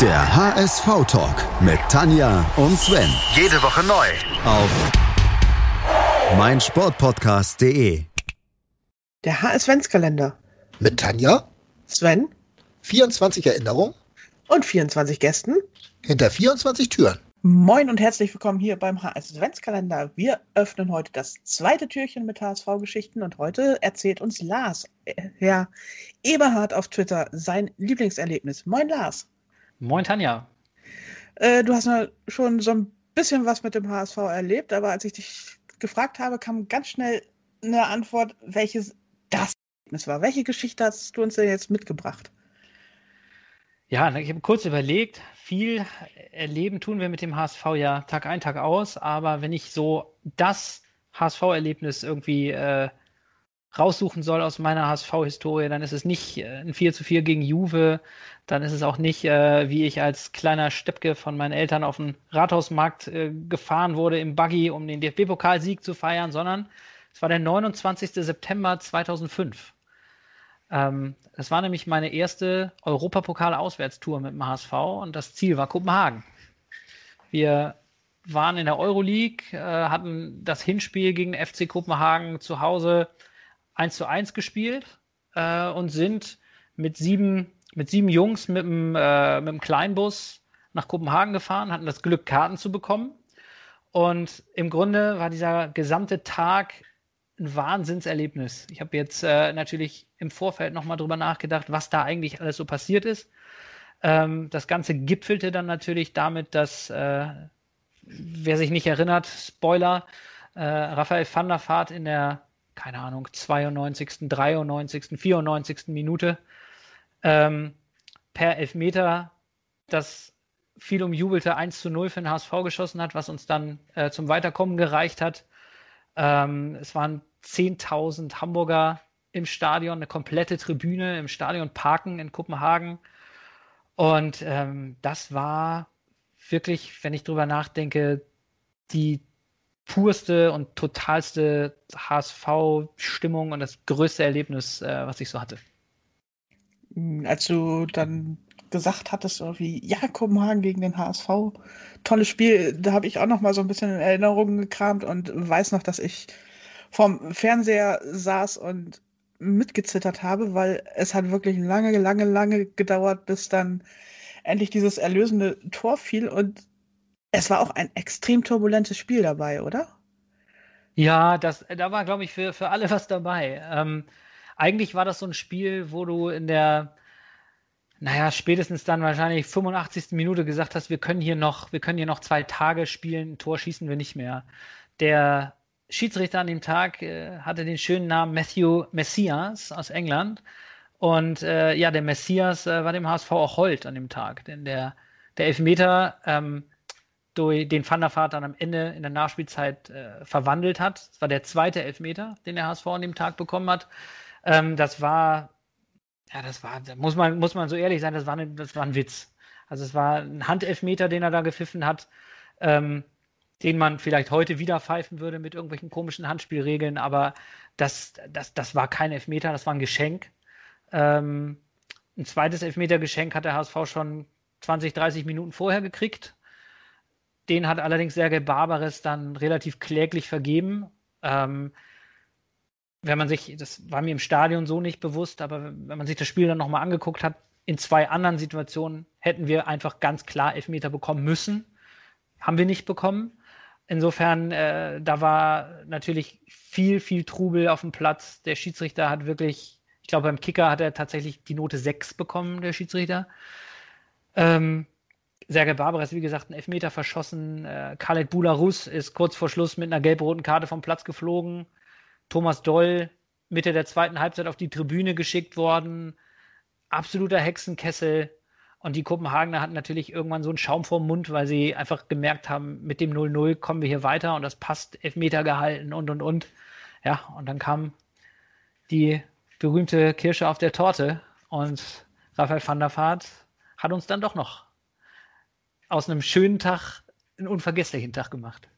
Der HSV-Talk mit Tanja und Sven. Jede Woche neu. Auf meinsportpodcast.de. Der HS-Ventskalender. Mit Tanja, Sven 24 Erinnerungen und 24 Gästen. hinter 24 Türen. Moin und herzlich willkommen hier beim HS-Ventskalender. Wir öffnen heute das zweite Türchen mit HSV-Geschichten und heute erzählt uns Lars, äh, Herr Eberhard auf Twitter, sein Lieblingserlebnis. Moin Lars. Moin Tanja. Äh, du hast schon so ein bisschen was mit dem HSV erlebt, aber als ich dich gefragt habe, kam ganz schnell eine Antwort, welches das Erlebnis war. Welche Geschichte hast du uns denn jetzt mitgebracht? Ja, ich habe kurz überlegt, viel erleben tun wir mit dem HSV ja Tag ein, Tag aus, aber wenn ich so das HSV-Erlebnis irgendwie äh, raussuchen soll aus meiner HSV-Historie, dann ist es nicht äh, ein 4 zu 4 gegen Juve, dann ist es auch nicht, äh, wie ich als kleiner Steppke von meinen Eltern auf den Rathausmarkt äh, gefahren wurde im Buggy, um den DFB-Pokalsieg zu feiern, sondern es war der 29. September 2005. Ähm, das war nämlich meine erste Europapokal-Auswärtstour mit dem HSV und das Ziel war Kopenhagen. Wir waren in der Euroleague, äh, hatten das Hinspiel gegen FC Kopenhagen zu Hause 1 zu 1 gespielt äh, und sind mit sieben, mit sieben Jungs mit dem, äh, mit dem Kleinbus nach Kopenhagen gefahren, hatten das Glück, Karten zu bekommen. Und im Grunde war dieser gesamte Tag ein Wahnsinnserlebnis. Ich habe jetzt äh, natürlich im Vorfeld nochmal drüber nachgedacht, was da eigentlich alles so passiert ist. Ähm, das Ganze gipfelte dann natürlich damit, dass, äh, wer sich nicht erinnert, Spoiler, äh, Raphael van der Vaart in der, keine Ahnung, 92., 93., 94. Minute ähm, per Elfmeter das viel umjubelte 1 zu 0 für den HSV geschossen hat, was uns dann äh, zum Weiterkommen gereicht hat. Ähm, es waren 10.000 Hamburger im Stadion, eine komplette Tribüne im Stadion Parken in Kopenhagen. Und ähm, das war wirklich, wenn ich drüber nachdenke, die purste und totalste HSV-Stimmung und das größte Erlebnis, äh, was ich so hatte. Als du dann gesagt hattest, irgendwie, ja, Kopenhagen gegen den HSV, tolles Spiel, da habe ich auch noch mal so ein bisschen in Erinnerungen gekramt und weiß noch, dass ich vorm Fernseher saß und mitgezittert habe, weil es hat wirklich lange, lange, lange gedauert, bis dann endlich dieses erlösende Tor fiel und es war auch ein extrem turbulentes Spiel dabei, oder? Ja, das, da war, glaube ich, für, für alle was dabei. Ähm, eigentlich war das so ein Spiel, wo du in der, naja, spätestens dann wahrscheinlich 85. Minute gesagt hast, wir können hier noch, wir können hier noch zwei Tage spielen, ein Tor schießen wir nicht mehr. Der Schiedsrichter an dem Tag äh, hatte den schönen Namen Matthew Messias aus England. Und äh, ja, der Messias äh, war dem HSV auch hold an dem Tag, denn der, der Elfmeter, ähm, durch den Van der Vaart dann am Ende in der Nachspielzeit äh, verwandelt hat. Das war der zweite Elfmeter, den der HSV an dem Tag bekommen hat. Ähm, das war, ja, das war, muss man, muss man so ehrlich sein, das war, eine, das war ein Witz. Also es war ein Handelfmeter, den er da gepfiffen hat, ähm, den man vielleicht heute wieder pfeifen würde mit irgendwelchen komischen Handspielregeln, aber das, das, das war kein Elfmeter, das war ein Geschenk. Ähm, ein zweites Elfmeter-Geschenk hat der HSV schon 20, 30 Minuten vorher gekriegt. Den hat allerdings Sergei Barbares dann relativ kläglich vergeben. Ähm, wenn man sich, das war mir im Stadion so nicht bewusst, aber wenn man sich das Spiel dann nochmal angeguckt hat, in zwei anderen Situationen hätten wir einfach ganz klar Elfmeter bekommen müssen. Haben wir nicht bekommen. Insofern, äh, da war natürlich viel, viel Trubel auf dem Platz. Der Schiedsrichter hat wirklich, ich glaube, beim Kicker hat er tatsächlich die Note 6 bekommen, der Schiedsrichter. Ähm, Sergei Barbares, wie gesagt, einen Elfmeter verschossen. Äh, Khaled Bularus ist kurz vor Schluss mit einer gelb-roten Karte vom Platz geflogen. Thomas Doll Mitte der zweiten Halbzeit auf die Tribüne geschickt worden. Absoluter Hexenkessel. Und die Kopenhagener hatten natürlich irgendwann so einen Schaum vorm Mund, weil sie einfach gemerkt haben, mit dem 0-0 kommen wir hier weiter und das passt, Elfmeter gehalten und und und. Ja, und dann kam die berühmte Kirsche auf der Torte und Raphael van der Vaart hat uns dann doch noch aus einem schönen Tag einen unvergesslichen Tag gemacht.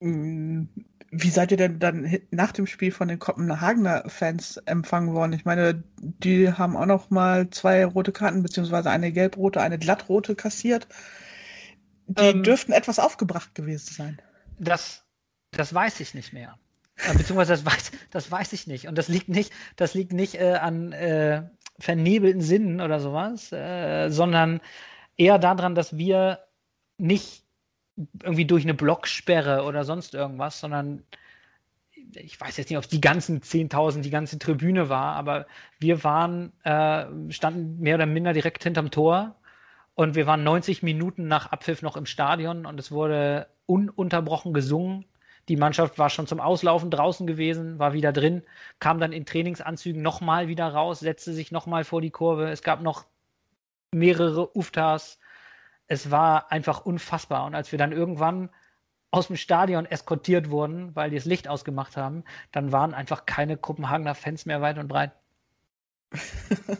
Mm, wie seid ihr denn dann nach dem Spiel von den Kopenhagener Fans empfangen worden? Ich meine, die haben auch noch mal zwei rote Karten, beziehungsweise eine gelb-rote, eine glattrote kassiert. Die ähm, dürften etwas aufgebracht gewesen sein. Das, das weiß ich nicht mehr. Äh, beziehungsweise das weiß, das weiß ich nicht. Und das liegt nicht, das liegt nicht äh, an äh, vernebelten Sinnen oder sowas, äh, sondern eher daran, dass wir nicht irgendwie durch eine Blocksperre oder sonst irgendwas, sondern ich weiß jetzt nicht, ob es die ganzen 10.000, die ganze Tribüne war, aber wir waren, äh, standen mehr oder minder direkt hinterm Tor und wir waren 90 Minuten nach Abpfiff noch im Stadion und es wurde ununterbrochen gesungen. Die Mannschaft war schon zum Auslaufen draußen gewesen, war wieder drin, kam dann in Trainingsanzügen nochmal wieder raus, setzte sich nochmal vor die Kurve. Es gab noch mehrere Uftas. Es war einfach unfassbar. Und als wir dann irgendwann aus dem Stadion eskortiert wurden, weil die das Licht ausgemacht haben, dann waren einfach keine Kopenhagener Fans mehr weit und breit.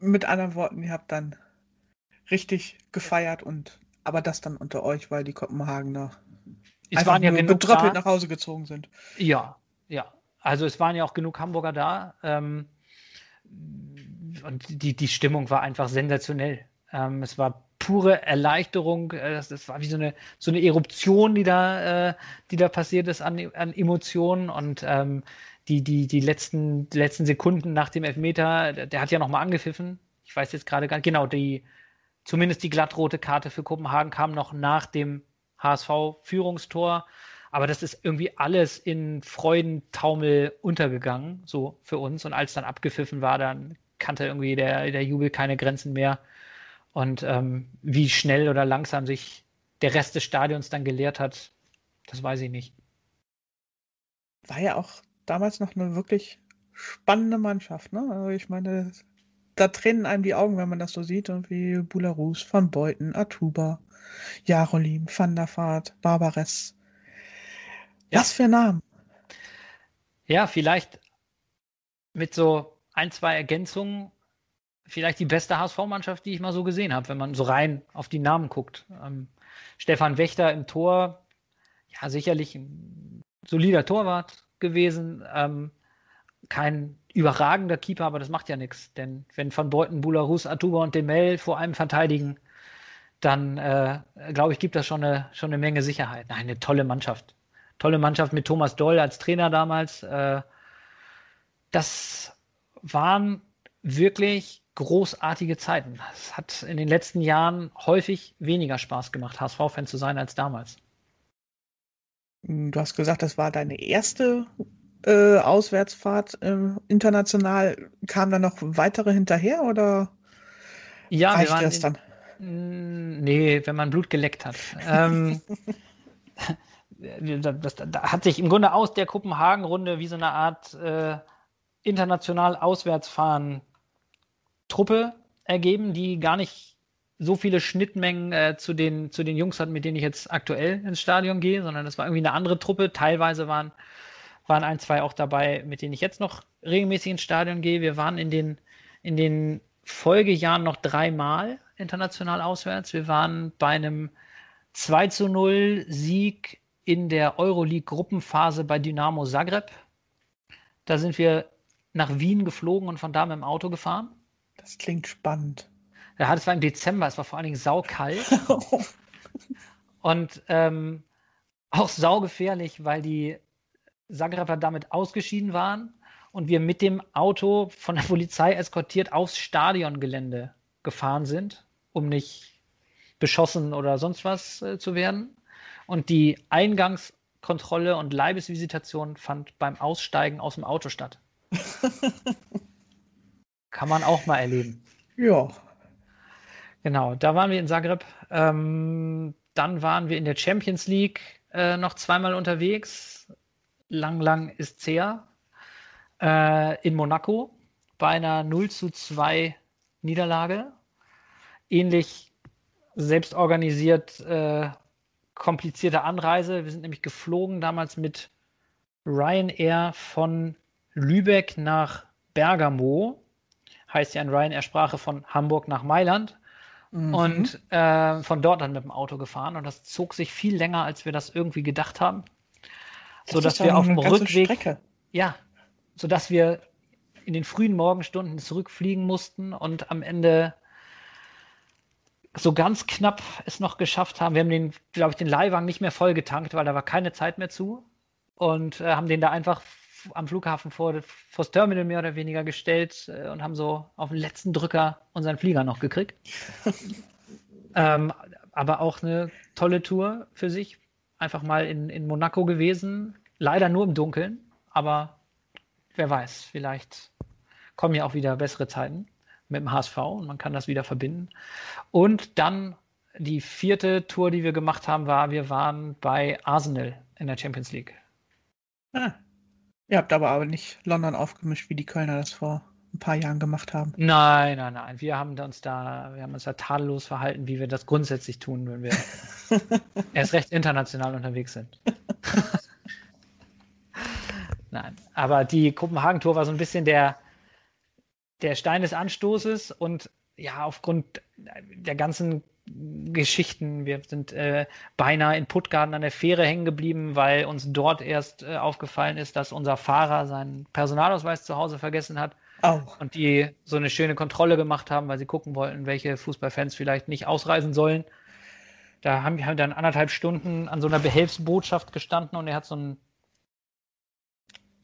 Mit anderen Worten, ihr habt dann richtig gefeiert und aber das dann unter euch, weil die Kopenhagener es einfach waren ja nur betröppelt nach Hause gezogen sind. Ja, ja. Also es waren ja auch genug Hamburger da. Ähm, und die, die Stimmung war einfach sensationell. Ähm, es war pure Erleichterung. Äh, das, war wie so eine, so eine Eruption, die da, äh, die da passiert ist an, an Emotionen. Und ähm, die, die, die, letzten, letzten Sekunden nach dem Elfmeter, der, der hat ja nochmal angepfiffen. Ich weiß jetzt gerade gar nicht, genau, die, zumindest die glattrote Karte für Kopenhagen kam noch nach dem HSV-Führungstor. Aber das ist irgendwie alles in Freudentaumel untergegangen, so für uns. Und als dann abgepfiffen war, dann kannte irgendwie der, der Jubel keine Grenzen mehr. Und ähm, wie schnell oder langsam sich der Rest des Stadions dann geleert hat, das weiß ich nicht. War ja auch damals noch eine wirklich spannende Mannschaft. Ne? Also ich meine, da tränen einem die Augen, wenn man das so sieht. Und wie Bularus, Van Beuten, Atuba, Jarolim, Van der Vaart, Barbares. Ja. Was für Namen. Ja, vielleicht mit so ein, zwei Ergänzungen vielleicht die beste HSV-Mannschaft, die ich mal so gesehen habe, wenn man so rein auf die Namen guckt. Ähm, Stefan Wächter im Tor, ja, sicherlich ein solider Torwart gewesen. Ähm, kein überragender Keeper, aber das macht ja nichts. Denn wenn Van Beuten, Bularus, Atuba und Demel vor einem verteidigen, dann äh, glaube ich, gibt das schon eine, schon eine Menge Sicherheit. Nein, eine tolle Mannschaft. Tolle Mannschaft mit Thomas Doll als Trainer damals. Äh, das waren wirklich großartige Zeiten. Es hat in den letzten Jahren häufig weniger Spaß gemacht, HSV-Fan zu sein als damals. Du hast gesagt, das war deine erste äh, Auswärtsfahrt äh, international. Kamen da noch weitere hinterher oder ja, reicht das dann? In, nee, wenn man Blut geleckt hat. ähm, das, das, da hat sich im Grunde aus der Kopenhagen-Runde wie so eine Art äh, international Auswärtsfahren Truppe ergeben, die gar nicht so viele Schnittmengen äh, zu, den, zu den Jungs hat, mit denen ich jetzt aktuell ins Stadion gehe, sondern das war irgendwie eine andere Truppe. Teilweise waren, waren ein, zwei auch dabei, mit denen ich jetzt noch regelmäßig ins Stadion gehe. Wir waren in den, in den Folgejahren noch dreimal international auswärts. Wir waren bei einem 2 zu 0 Sieg in der Euroleague-Gruppenphase bei Dynamo Zagreb. Da sind wir nach Wien geflogen und von da mit dem Auto gefahren. Das klingt spannend. Ja, das war im Dezember, es war vor allen Dingen saukalt. und ähm, auch saugefährlich, weil die Zagreber damit ausgeschieden waren und wir mit dem Auto von der Polizei eskortiert aufs Stadiongelände gefahren sind, um nicht beschossen oder sonst was äh, zu werden. Und die Eingangskontrolle und Leibesvisitation fand beim Aussteigen aus dem Auto statt. Kann man auch mal erleben. Ja. Genau, da waren wir in Zagreb. Ähm, dann waren wir in der Champions League äh, noch zweimal unterwegs. Lang, lang ist her. Äh, in Monaco bei einer 0 zu 2 Niederlage. Ähnlich selbst organisiert, äh, komplizierte Anreise. Wir sind nämlich geflogen damals mit Ryanair von Lübeck nach Bergamo heißt ja in Ryanair Sprache von Hamburg nach Mailand. mhm. und äh, von dort dann mit dem Auto gefahren. Und das zog sich viel länger, als wir das irgendwie gedacht haben. So dass wir auf dem Rückweg. Strecke. Ja, so dass wir in den frühen Morgenstunden zurückfliegen mussten und am Ende so ganz knapp es noch geschafft haben. Wir haben den, glaube ich, den Leihwagen nicht mehr voll getankt, weil da war keine Zeit mehr zu. Und äh, haben den da einfach am Flughafen vor, das Terminal mehr oder weniger gestellt äh, und haben so auf den letzten Drücker unseren Flieger noch gekriegt. ähm, aber auch eine tolle Tour für sich. Einfach mal in, in Monaco gewesen. Leider nur im Dunkeln, aber wer weiß, vielleicht kommen ja auch wieder bessere Zeiten mit dem HSV und man kann das wieder verbinden. Und dann die vierte Tour, die wir gemacht haben, war, wir waren bei Arsenal in der Champions League. Ah. Ihr habt aber, aber nicht London aufgemischt, wie die Kölner das vor ein paar Jahren gemacht haben. Nein, nein, nein. Wir haben uns da, wir haben uns da tadellos verhalten, wie wir das grundsätzlich tun, wenn wir erst recht international unterwegs sind. nein. Aber die Kopenhagen-Tour war so ein bisschen der, der Stein des Anstoßes und ja, aufgrund der ganzen Geschichten. Wir sind äh, beinahe in Puttgarden an der Fähre hängen geblieben, weil uns dort erst äh, aufgefallen ist, dass unser Fahrer seinen Personalausweis zu Hause vergessen hat. Oh. Und die so eine schöne Kontrolle gemacht haben, weil sie gucken wollten, welche Fußballfans vielleicht nicht ausreisen sollen. Da haben wir dann anderthalb Stunden an so einer Behelfsbotschaft gestanden und er hat so ein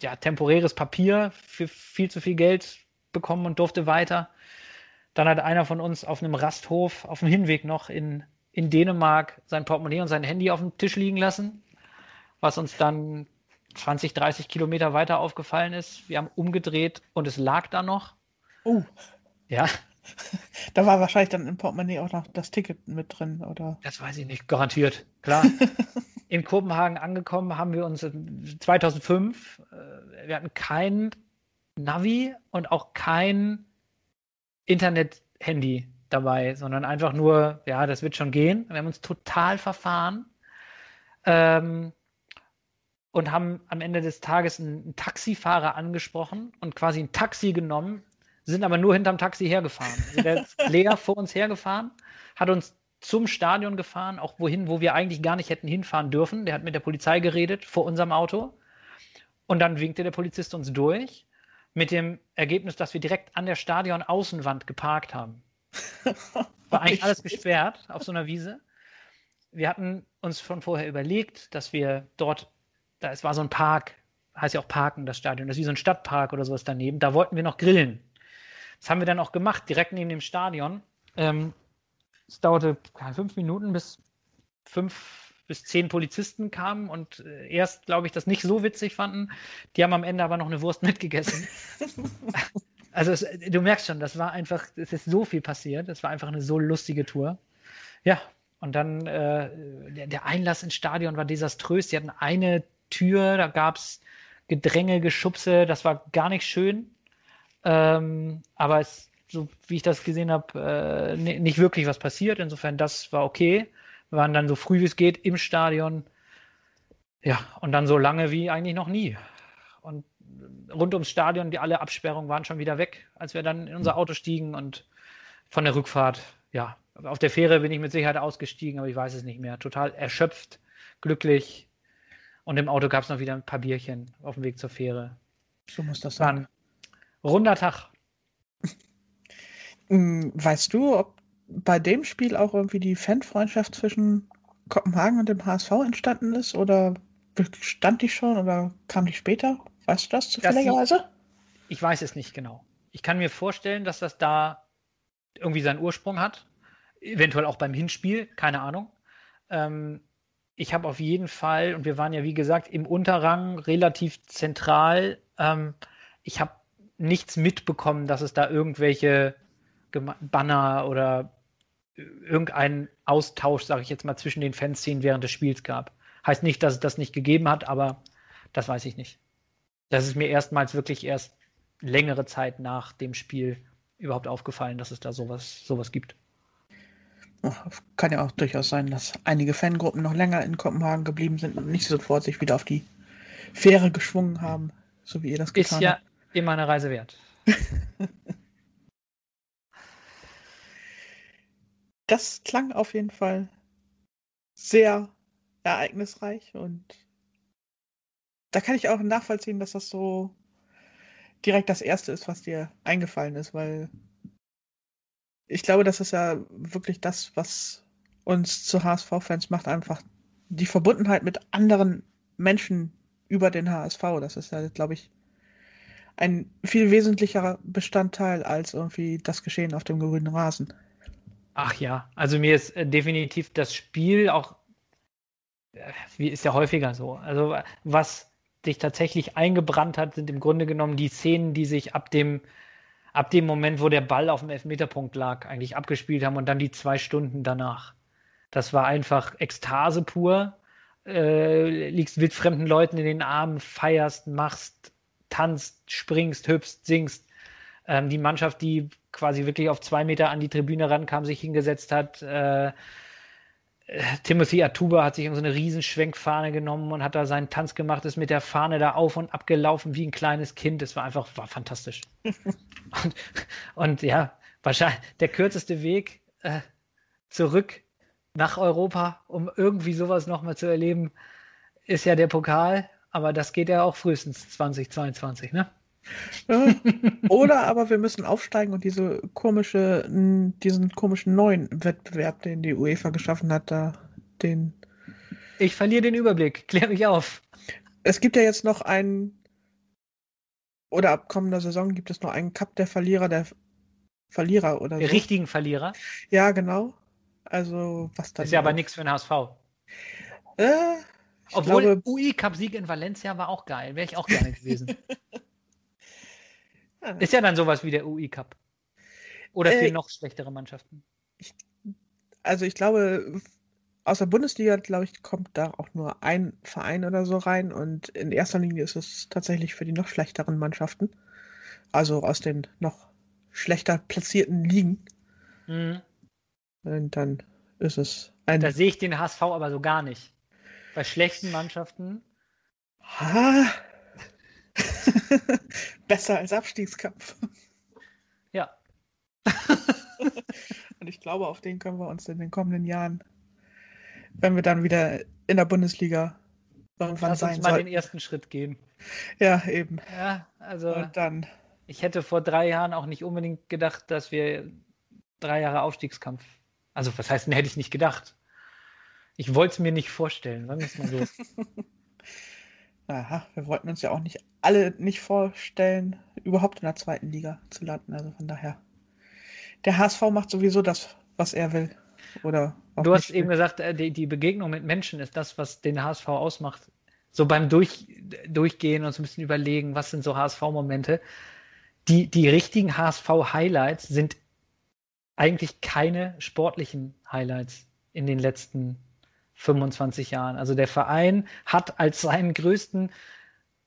ja, temporäres Papier für viel zu viel Geld bekommen und durfte weiter. Dann hat einer von uns auf einem Rasthof auf dem Hinweg noch in, in Dänemark sein Portemonnaie und sein Handy auf dem Tisch liegen lassen, was uns dann 20, 30 Kilometer weiter aufgefallen ist. Wir haben umgedreht und es lag da noch. Oh. Ja. Da war wahrscheinlich dann im Portemonnaie auch noch das Ticket mit drin, oder? Das weiß ich nicht, garantiert. Klar. in Kopenhagen angekommen haben wir uns 2005, äh, wir hatten kein Navi und auch kein Internet-Handy dabei, sondern einfach nur, ja, das wird schon gehen. Wir haben uns total verfahren ähm, und haben am Ende des Tages einen, einen Taxifahrer angesprochen und quasi ein Taxi genommen, sind aber nur hinterm Taxi hergefahren. Also der ist leer vor uns hergefahren, hat uns zum Stadion gefahren, auch wohin, wo wir eigentlich gar nicht hätten hinfahren dürfen. Der hat mit der Polizei geredet vor unserem Auto. Und dann winkte der Polizist uns durch mit dem Ergebnis, dass wir direkt an der Stadion-Außenwand geparkt haben. War eigentlich alles gesperrt auf so einer Wiese. Wir hatten uns schon vorher überlegt, dass wir dort, da es war so ein Park, heißt ja auch Parken, das Stadion, das ist wie so ein Stadtpark oder sowas daneben, da wollten wir noch grillen. Das haben wir dann auch gemacht, direkt neben dem Stadion. Ähm, es dauerte fünf Minuten, bis fünf bis zehn Polizisten kamen und äh, erst, glaube ich, das nicht so witzig fanden. Die haben am Ende aber noch eine Wurst mitgegessen. also es, du merkst schon, das war einfach, es ist so viel passiert. Es war einfach eine so lustige Tour. Ja, und dann äh, der, der, Einlass ins Stadion war desaströs. Die hatten eine Tür, da gab es Gedränge, Geschubse, das war gar nicht schön. Ähm, aber es, so wie ich das gesehen habe, äh, nicht wirklich was passiert. Insofern, das war okay. Wir waren dann so früh wie es geht im Stadion. Ja, und dann so lange wie eigentlich noch nie. Und rund ums Stadion, die alle Absperrungen waren schon wieder weg, als wir dann in unser Auto stiegen und von der Rückfahrt, ja, auf der Fähre bin ich mit Sicherheit ausgestiegen, aber ich weiß es nicht mehr. Total erschöpft, glücklich. Und im Auto gab es noch wieder ein paar Bierchen auf dem Weg zur Fähre. So muss das sein. runder Tag. Hm, weißt du, ob bei dem Spiel auch irgendwie die Fanfreundschaft zwischen Kopenhagen und dem HSV entstanden ist? Oder stand die schon oder kam die später? Weißt du das zufälligerweise? Ich weiß es nicht genau. Ich kann mir vorstellen, dass das da irgendwie seinen Ursprung hat. Eventuell auch beim Hinspiel, keine Ahnung. Ähm, ich habe auf jeden Fall, und wir waren ja wie gesagt im Unterrang relativ zentral, ähm, ich habe nichts mitbekommen, dass es da irgendwelche Banner oder irgendeinen Austausch, sage ich jetzt mal, zwischen den Fanszenen während des Spiels gab. Heißt nicht, dass es das nicht gegeben hat, aber das weiß ich nicht. Das ist mir erstmals wirklich erst längere Zeit nach dem Spiel überhaupt aufgefallen, dass es da sowas, sowas gibt. Kann ja auch durchaus sein, dass einige Fangruppen noch länger in Kopenhagen geblieben sind und nicht sofort sich wieder auf die Fähre geschwungen haben, so wie ihr das getan habt. Ist ja habt. immer eine Reise wert. das klang auf jeden Fall sehr ereignisreich und da kann ich auch nachvollziehen, dass das so direkt das Erste ist, was dir eingefallen ist, weil ich glaube, das ist ja wirklich das, was uns zu HSV-Fans macht, einfach die Verbundenheit mit anderen Menschen über den HSV. Das ist ja, glaube ich, ein viel wesentlicherer Bestandteil als irgendwie das Geschehen auf dem grünen Rasen. Ach ja, also mir ist äh, definitiv das Spiel auch, äh, wie ist ja häufiger so. Also was dich tatsächlich eingebrannt hat, sind im Grunde genommen die Szenen, die sich ab dem, ab dem Moment, wo der Ball auf dem Elfmeterpunkt lag, eigentlich abgespielt haben und dann die zwei Stunden danach. Das war einfach Ekstase pur. Äh, liegst wildfremden Leuten in den Armen, feierst, machst, tanzt, springst, hüpfst, singst. Ähm, die Mannschaft, die quasi wirklich auf zwei Meter an die Tribüne rankam, sich hingesetzt hat. Äh, Timothy Atuba hat sich so eine Riesenschwenkfahne genommen und hat da seinen Tanz gemacht, ist mit der Fahne da auf und ab gelaufen wie ein kleines Kind. Das war einfach war fantastisch. und, und, ja, wahrscheinlich der kürzeste Weg äh, zurück nach Europa, um irgendwie sowas nochmal zu erleben, ist ja der Pokal. Aber das geht ja auch frühestens 2022, ne? Oder aber wir müssen aufsteigen und diese komische, diesen komischen neuen Wettbewerb, den die UEFA geschaffen hat, da den. Ich verliere den Überblick. Klär mich auf. Es gibt ja jetzt noch einen, oder ab kommender Saison gibt es noch einen Cup der Verlierer, der Verlierer oder so. Richtigen Verlierer? Ja, genau. Also, was dann. Ist ja aber nichts für den HSV. Äh, Obwohl, glaube, UI-Cup-Sieg in Valencia war auch geil. Wäre ich auch gerne gewesen. Ist ja dann sowas wie der UI Cup. Oder für äh, noch schlechtere Mannschaften. Ich, also ich glaube, aus der Bundesliga, glaube ich, kommt da auch nur ein Verein oder so rein und in erster Linie ist es tatsächlich für die noch schlechteren Mannschaften. Also aus den noch schlechter platzierten Ligen. Mhm. Und dann ist es ein. Da sehe ich den HSV aber so gar nicht. Bei schlechten Mannschaften. Ha, Besser als Abstiegskampf. Ja. Und ich glaube, auf den können wir uns in den kommenden Jahren, wenn wir dann wieder in der Bundesliga irgendwann Lass sein uns mal sollten. den ersten Schritt gehen. Ja, eben. Ja, also. Und dann. Ich hätte vor drei Jahren auch nicht unbedingt gedacht, dass wir drei Jahre Aufstiegskampf. Also, was heißt denn, hätte ich nicht gedacht? Ich wollte es mir nicht vorstellen, sagen wir es mal so. Aha, wir wollten uns ja auch nicht alle nicht vorstellen, überhaupt in der zweiten Liga zu landen. Also von daher. Der HSV macht sowieso das, was er will. Oder du hast eben gesagt, äh, die, die, Begegnung mit Menschen ist das, was den HSV ausmacht. So beim Durch, Durchgehen und so ein bisschen überlegen, was sind so HSV-Momente. Die, die richtigen HSV-Highlights sind eigentlich keine sportlichen Highlights in den letzten 25 Jahren. Also der Verein hat als seinen größten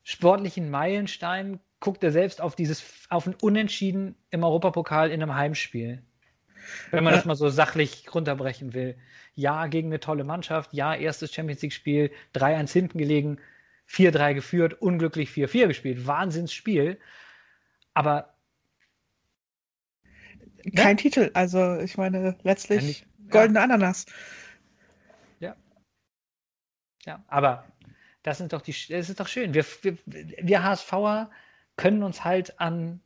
sportlichen Meilenstein, guckt er selbst auf dieses, auf ein Unentschieden im Europapokal in einem Heimspiel. Wenn man das mal so sachlich runterbrechen will. Ja, gegen eine tolle Mannschaft, ja, erstes Champions League-Spiel, 3-1 hinten gelegen, 4-3 geführt, unglücklich 4-4 gespielt. Wahnsinnsspiel. Aber kein ne? Titel, also ich meine, letztlich ja, goldene ja. Ananas. Ja, aber das sind doch die, es ist doch schön. Wir, wir, wir HSVer können uns halt an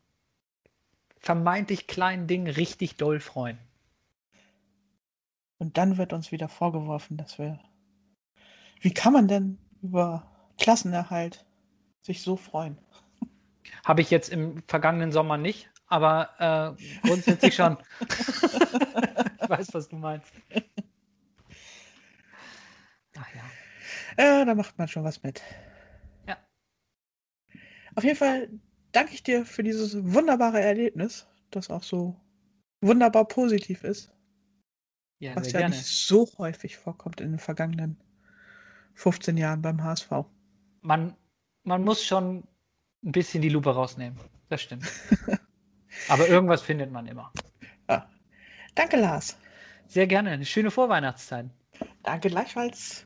vermeintlich kleinen Dingen richtig doll freuen. Und dann wird uns wieder vorgeworfen, dass wir. Wie kann man denn über Klassenerhalt sich so freuen? Habe ich jetzt im vergangenen Sommer nicht, aber äh, grundsätzlich schon. ich weiß, was du meinst. Ach ja. Ja, da macht man schon was mit. Ja. Auf jeden Fall danke ich dir für dieses wunderbare Erlebnis, das auch so wunderbar positiv ist. Ja, was ja gerne. nicht so häufig vorkommt in den vergangenen 15 Jahren beim HSV. Man, man muss schon ein bisschen die Lupe rausnehmen. Das stimmt. Aber irgendwas findet man immer. Ja. Danke, Lars. Sehr gerne. Eine schöne Vorweihnachtszeit. Danke gleichfalls.